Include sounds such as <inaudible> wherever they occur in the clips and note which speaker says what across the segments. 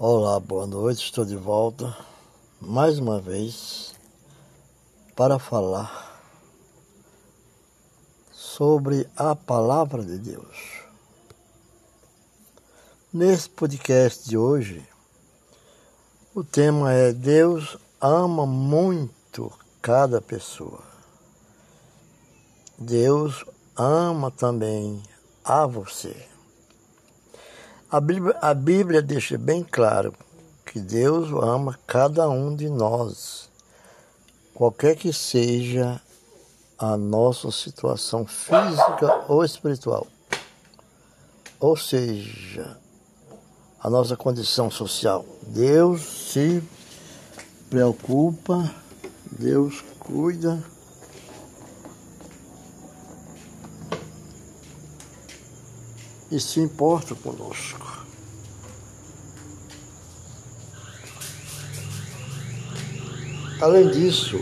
Speaker 1: Olá, boa noite. Estou de volta mais uma vez para falar sobre a palavra de Deus. Nesse podcast de hoje, o tema é Deus ama muito cada pessoa. Deus ama também a você. A Bíblia, a Bíblia deixa bem claro que Deus ama cada um de nós, qualquer que seja a nossa situação física ou espiritual. Ou seja, a nossa condição social. Deus se preocupa, Deus cuida e se importa conosco. Além disso,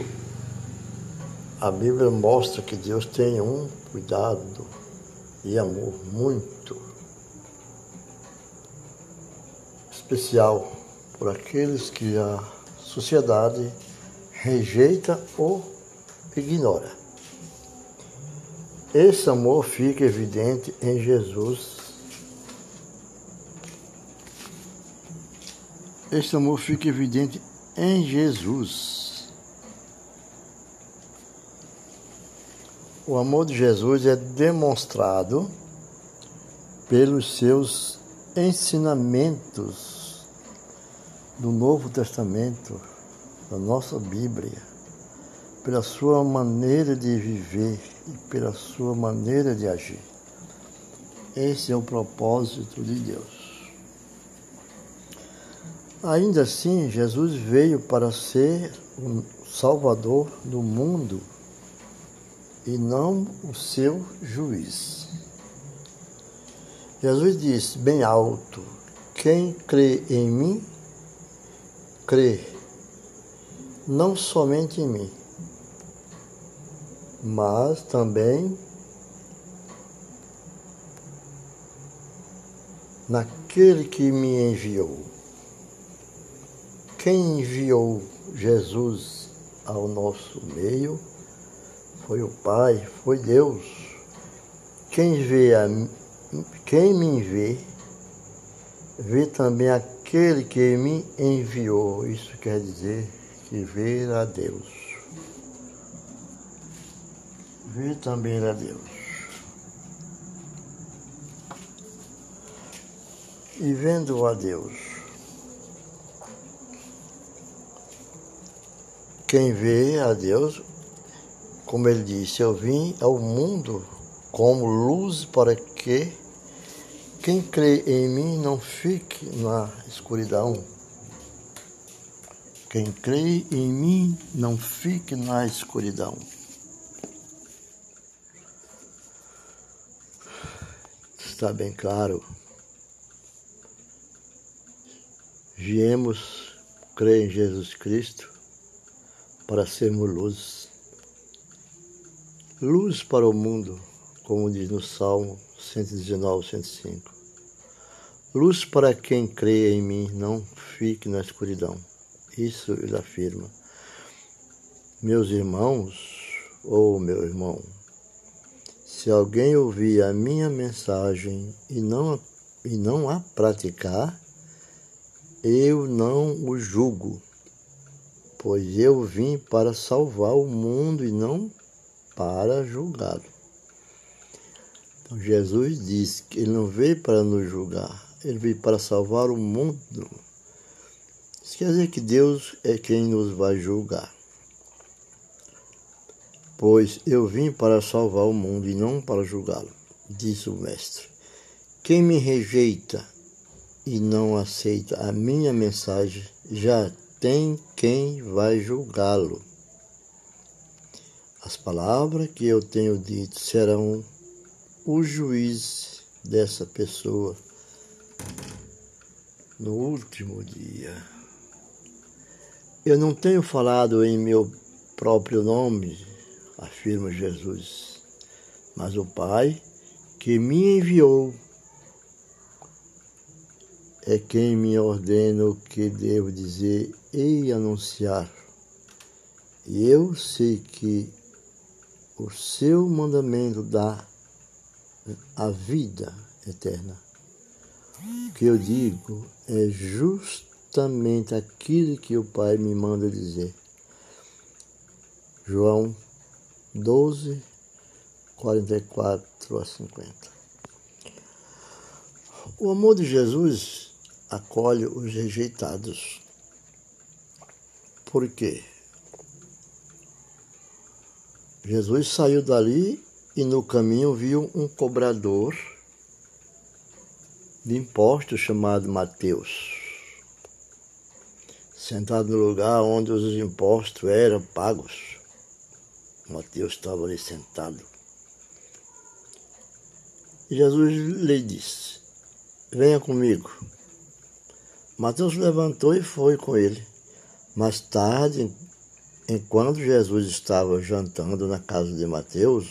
Speaker 1: a Bíblia mostra que Deus tem um cuidado e amor muito especial por aqueles que a sociedade rejeita ou ignora. Esse amor fica evidente em Jesus. Esse amor fica evidente em Jesus. O amor de Jesus é demonstrado pelos seus ensinamentos do Novo Testamento, da nossa Bíblia, pela sua maneira de viver e pela sua maneira de agir. Esse é o propósito de Deus. Ainda assim, Jesus veio para ser o Salvador do mundo e não o seu juiz. Jesus disse bem alto: Quem crê em mim, crê não somente em mim, mas também naquele que me enviou. Quem enviou Jesus ao nosso meio foi o Pai, foi Deus. Quem vê a, quem me vê, vê também aquele que me enviou. Isso quer dizer que vê a Deus ver também a Deus. E vendo a Deus, quem vê a Deus, como ele disse, eu vim ao mundo como luz para que quem crê em mim não fique na escuridão. Quem crê em mim não fique na escuridão. Está bem claro. Viemos crer em Jesus Cristo para sermos luz. Luz para o mundo, como diz no Salmo 119, 105. Luz para quem crê em mim, não fique na escuridão. Isso ele afirma. Meus irmãos, ou meu irmão, se alguém ouvir a minha mensagem e não, e não a praticar, eu não o julgo, pois eu vim para salvar o mundo e não para julgá-lo. Então, Jesus disse que ele não veio para nos julgar, ele veio para salvar o mundo. Isso quer dizer que Deus é quem nos vai julgar pois eu vim para salvar o mundo e não para julgá-lo, disse o Mestre. Quem me rejeita e não aceita a minha mensagem já tem quem vai julgá-lo. As palavras que eu tenho dito serão o juiz dessa pessoa no último dia. Eu não tenho falado em meu próprio nome, afirma Jesus. Mas o Pai que me enviou é quem me ordena o que devo dizer e anunciar. E eu sei que o seu mandamento dá a vida eterna. O que eu digo é justamente aquilo que o Pai me manda dizer. João 12, 44 a 50. O amor de Jesus acolhe os rejeitados. Por quê? Jesus saiu dali e no caminho viu um cobrador de impostos chamado Mateus, sentado no lugar onde os impostos eram pagos. Mateus estava ali sentado. E Jesus lhe disse: Venha comigo. Mateus levantou e foi com ele. Mais tarde, enquanto Jesus estava jantando na casa de Mateus,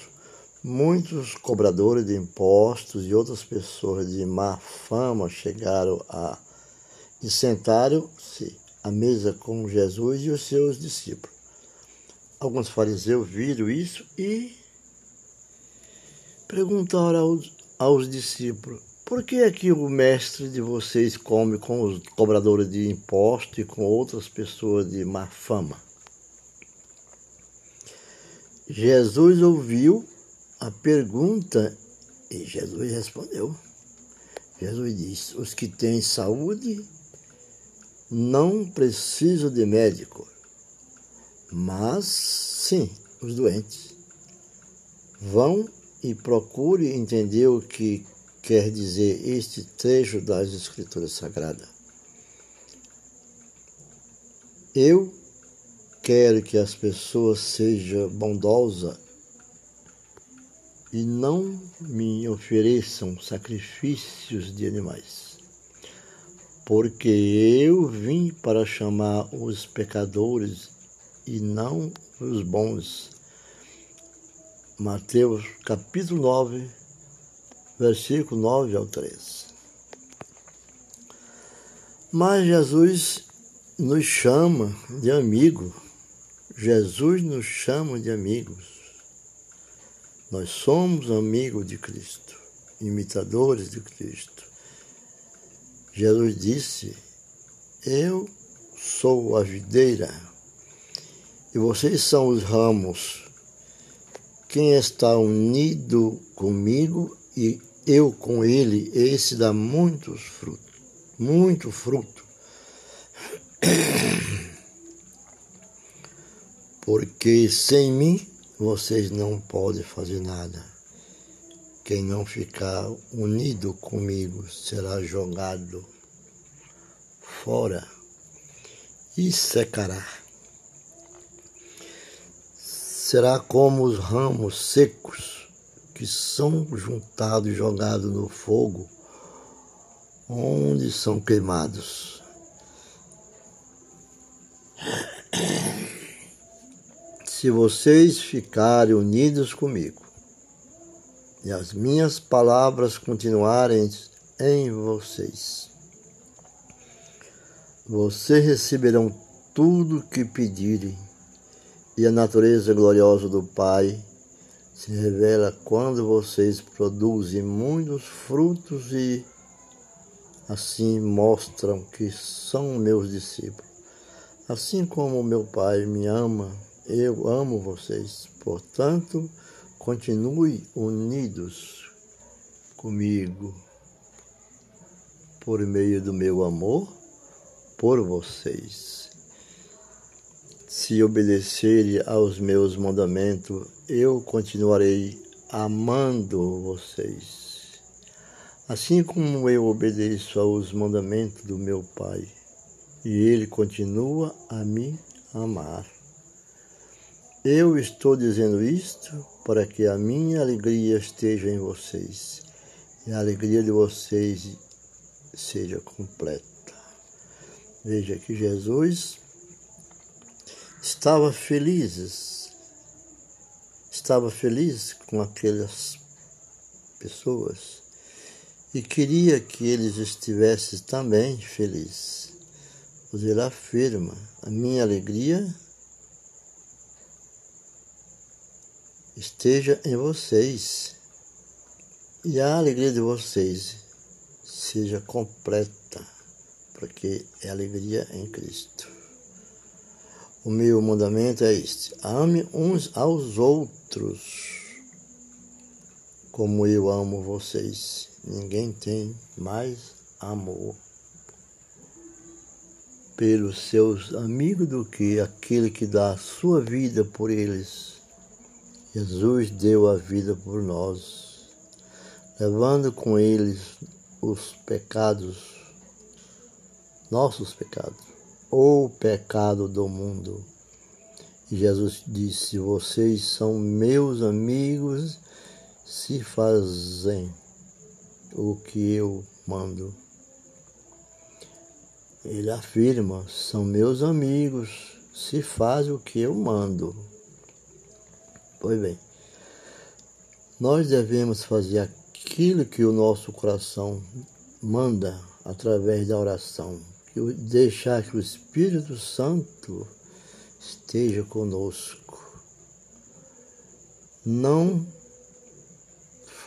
Speaker 1: muitos cobradores de impostos e outras pessoas de má fama chegaram a e sentaram-se à mesa com Jesus e os seus discípulos. Alguns fariseus viram isso e perguntaram aos, aos discípulos: por que é que o mestre de vocês come com os cobradores de impostos e com outras pessoas de má fama? Jesus ouviu a pergunta e Jesus respondeu. Jesus disse: Os que têm saúde não precisam de médico, mas sim os doentes. Vão e procure entender o que quer dizer este trecho das Escrituras Sagradas. Eu quero que as pessoas sejam bondosas e não me ofereçam sacrifícios de animais, porque eu vim para chamar os pecadores e não os bons. Mateus capítulo 9, versículo 9 ao 13. Mas Jesus nos chama de amigo. Jesus nos chama de amigos. Nós somos amigos de Cristo, imitadores de Cristo. Jesus disse: Eu sou a videira e vocês são os ramos. Quem está unido comigo e eu com ele, esse dá muitos frutos, muito fruto. <coughs> Porque sem mim vocês não podem fazer nada. Quem não ficar unido comigo será jogado fora e secará. Será como os ramos secos que são juntados e jogados no fogo, onde são queimados. Se vocês ficarem unidos comigo e as minhas palavras continuarem em vocês, vocês receberão tudo que pedirem e a natureza gloriosa do Pai se revela quando vocês produzem muitos frutos e assim mostram que são meus discípulos. Assim como meu Pai me ama, eu amo vocês. Portanto, continue unidos comigo por meio do meu amor por vocês. Se obedecerem aos meus mandamentos, eu continuarei amando vocês, assim como eu obedeço aos mandamentos do meu Pai, e Ele continua a me amar. Eu estou dizendo isto para que a minha alegria esteja em vocês e a alegria de vocês seja completa. Veja que Jesus estava feliz estava feliz com aquelas pessoas e queria que eles estivessem também felizes. Pois ele afirma: a minha alegria esteja em vocês e a alegria de vocês seja completa, porque é alegria em Cristo. O meu mandamento é este: ame uns aos outros como eu amo vocês. Ninguém tem mais amor pelos seus amigos do que aquele que dá a sua vida por eles. Jesus deu a vida por nós, levando com eles os pecados, nossos pecados, o pecado do mundo. E Jesus disse: Vocês são meus amigos se fazem o que eu mando. Ele afirma: são meus amigos, se faz o que eu mando. Pois bem, nós devemos fazer aquilo que o nosso coração manda através da oração, deixar que o Espírito Santo esteja conosco. Não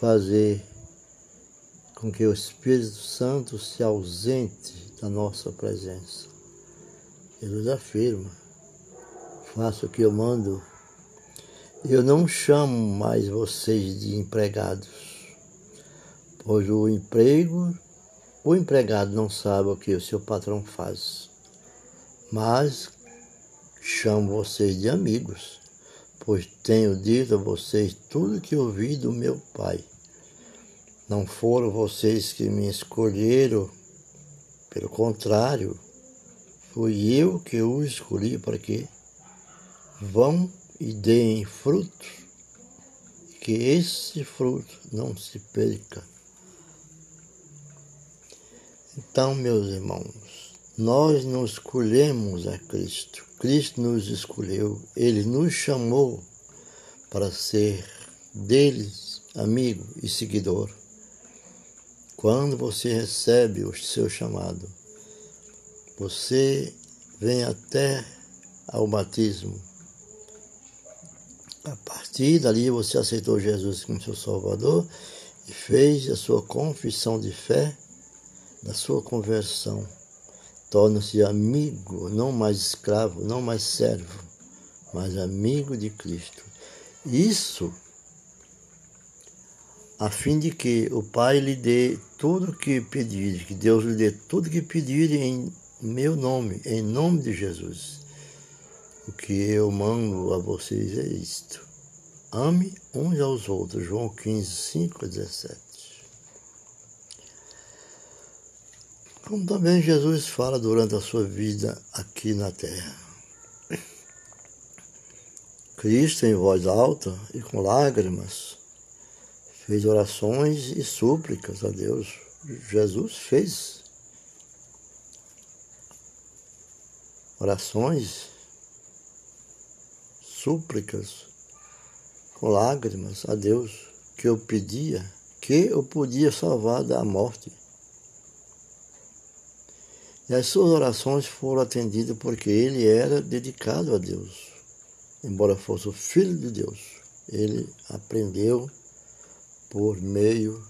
Speaker 1: fazer com que o Espírito Santo se ausente da nossa presença. Jesus afirma: faça o que eu mando. Eu não chamo mais vocês de empregados, pois o emprego, o empregado não sabe o que o seu patrão faz, mas chamo vocês de amigos pois tenho dito a vocês tudo que ouvi do meu Pai. Não foram vocês que me escolheram, pelo contrário, fui eu que os escolhi para que vão e deem frutos, que esse fruto não se perca. Então, meus irmãos, nós não escolhemos a Cristo, Cristo nos escolheu, ele nos chamou para ser deles amigo e seguidor. Quando você recebe o seu chamado, você vem até ao batismo. A partir dali você aceitou Jesus como seu Salvador e fez a sua confissão de fé da sua conversão torna-se amigo, não mais escravo, não mais servo, mas amigo de Cristo. Isso a fim de que o Pai lhe dê tudo o que pedir, que Deus lhe dê tudo o que pedir em meu nome, em nome de Jesus. O que eu mando a vocês é isto. Ame uns aos outros. João 15, 5 a 17. Como também Jesus fala durante a sua vida aqui na terra. Cristo, em voz alta e com lágrimas, fez orações e súplicas a Deus. Jesus fez orações, súplicas, com lágrimas a Deus, que eu pedia, que eu podia salvar da morte. E as suas orações foram atendidas porque ele era dedicado a Deus. Embora fosse o Filho de Deus, ele aprendeu por meio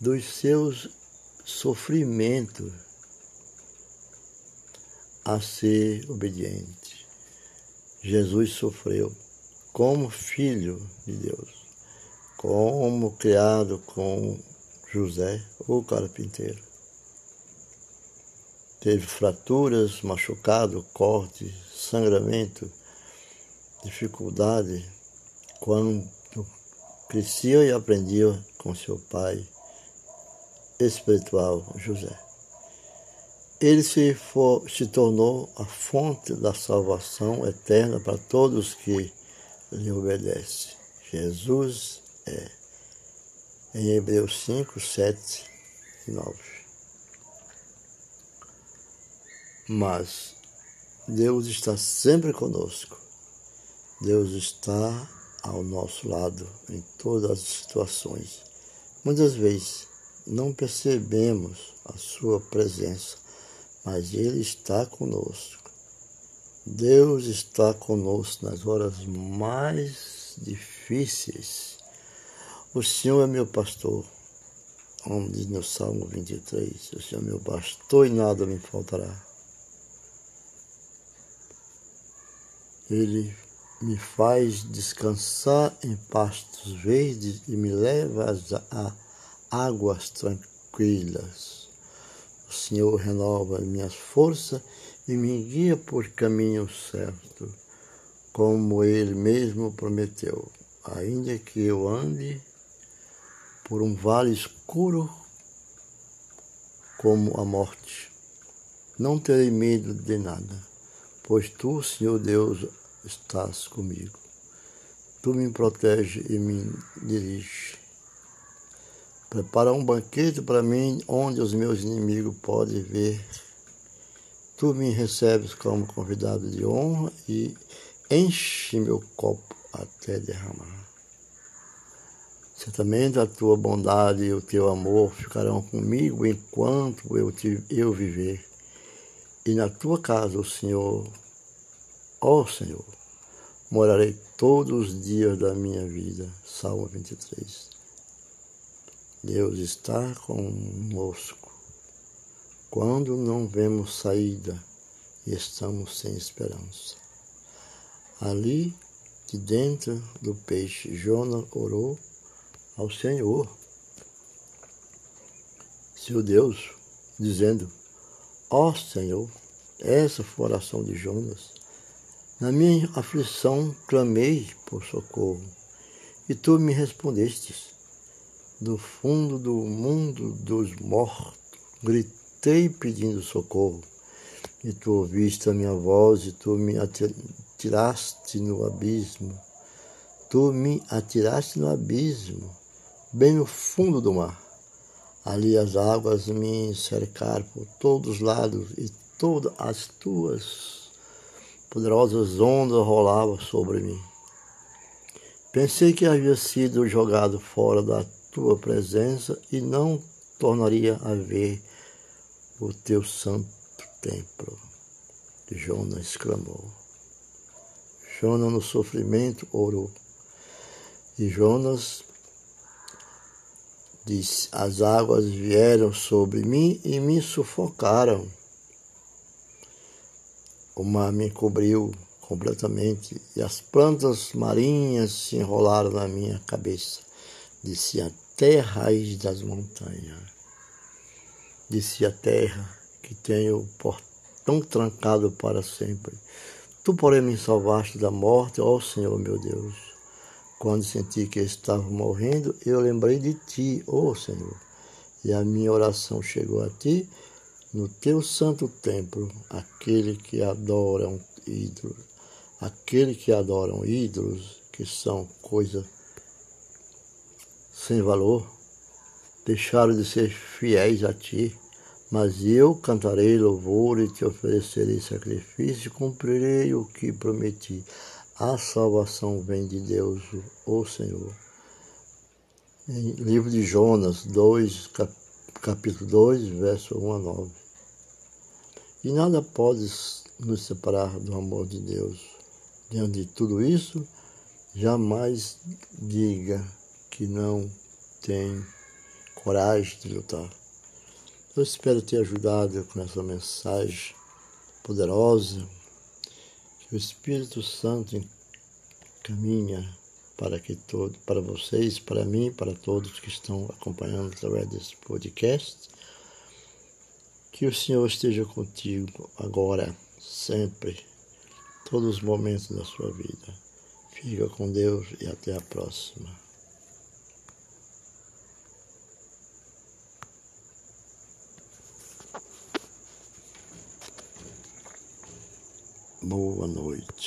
Speaker 1: dos seus sofrimentos a ser obediente. Jesus sofreu como filho de Deus, como criado com José, o carpinteiro teve fraturas, machucado, corte, sangramento, dificuldade, quando crescia e aprendia com seu pai espiritual, José. Ele se, for, se tornou a fonte da salvação eterna para todos que lhe obedecem. Jesus é. Em Hebreus 5, 7 e 9. Mas Deus está sempre conosco. Deus está ao nosso lado em todas as situações. Muitas vezes não percebemos a sua presença, mas ele está conosco. Deus está conosco nas horas mais difíceis. O Senhor é meu pastor. Como diz no Salmo 23, o Senhor é meu pastor e nada me faltará. Ele me faz descansar em pastos verdes e me leva a águas tranquilas. O Senhor renova minhas forças e me guia por caminho certo, como Ele mesmo prometeu. Ainda que eu ande por um vale escuro como a morte, não terei medo de nada pois tu, Senhor Deus, estás comigo. Tu me protege e me dirige. Prepara um banquete para mim onde os meus inimigos podem ver. Tu me recebes como convidado de honra e enche meu copo até derramar. Certamente a tua bondade e o teu amor ficarão comigo enquanto eu, te, eu viver e na tua casa, o Senhor, ó Senhor, morarei todos os dias da minha vida. Salmo 23. Deus está conosco quando não vemos saída e estamos sem esperança. Ali, de dentro do peixe, Jonas orou ao Senhor, seu Deus, dizendo: Ó Senhor, essa foi a oração de Jonas. Na minha aflição clamei por socorro, e tu me respondestes. Do fundo do mundo dos mortos, gritei pedindo socorro, e tu ouviste a minha voz, e tu me atiraste no abismo. Tu me atiraste no abismo, bem no fundo do mar Ali as águas me cercaram por todos os lados e todas as tuas poderosas ondas rolavam sobre mim. Pensei que havia sido jogado fora da tua presença e não tornaria a ver o teu santo templo. Jonas exclamou. Jonas no sofrimento orou. E Jonas Disse: As águas vieram sobre mim e me sufocaram. O mar me cobriu completamente e as plantas marinhas se enrolaram na minha cabeça. Disse até a raiz das montanhas. Disse a terra que tenho o portão trancado para sempre. Tu, porém, me salvaste da morte, ó Senhor meu Deus. Quando senti que estava morrendo, eu lembrei de ti, ó oh Senhor, e a minha oração chegou a ti no teu santo templo, aquele que adoram ídolos, aquele que adoram ídolos, que são coisas sem valor, deixaram de ser fiéis a ti. Mas eu cantarei louvor e te oferecerei sacrifício e cumprirei o que prometi. A salvação vem de Deus, o Senhor. Em livro de Jonas 2, capítulo 2, verso 1 a 9. E nada pode nos separar do amor de Deus. Diante de tudo isso, jamais diga que não tem coragem de lutar. Eu espero ter ajudado com essa mensagem poderosa o Espírito Santo caminha para que todo, para vocês, para mim, para todos que estão acompanhando através desse podcast. Que o Senhor esteja contigo agora, sempre, todos os momentos da sua vida. Fica com Deus e até a próxima. Boa noite.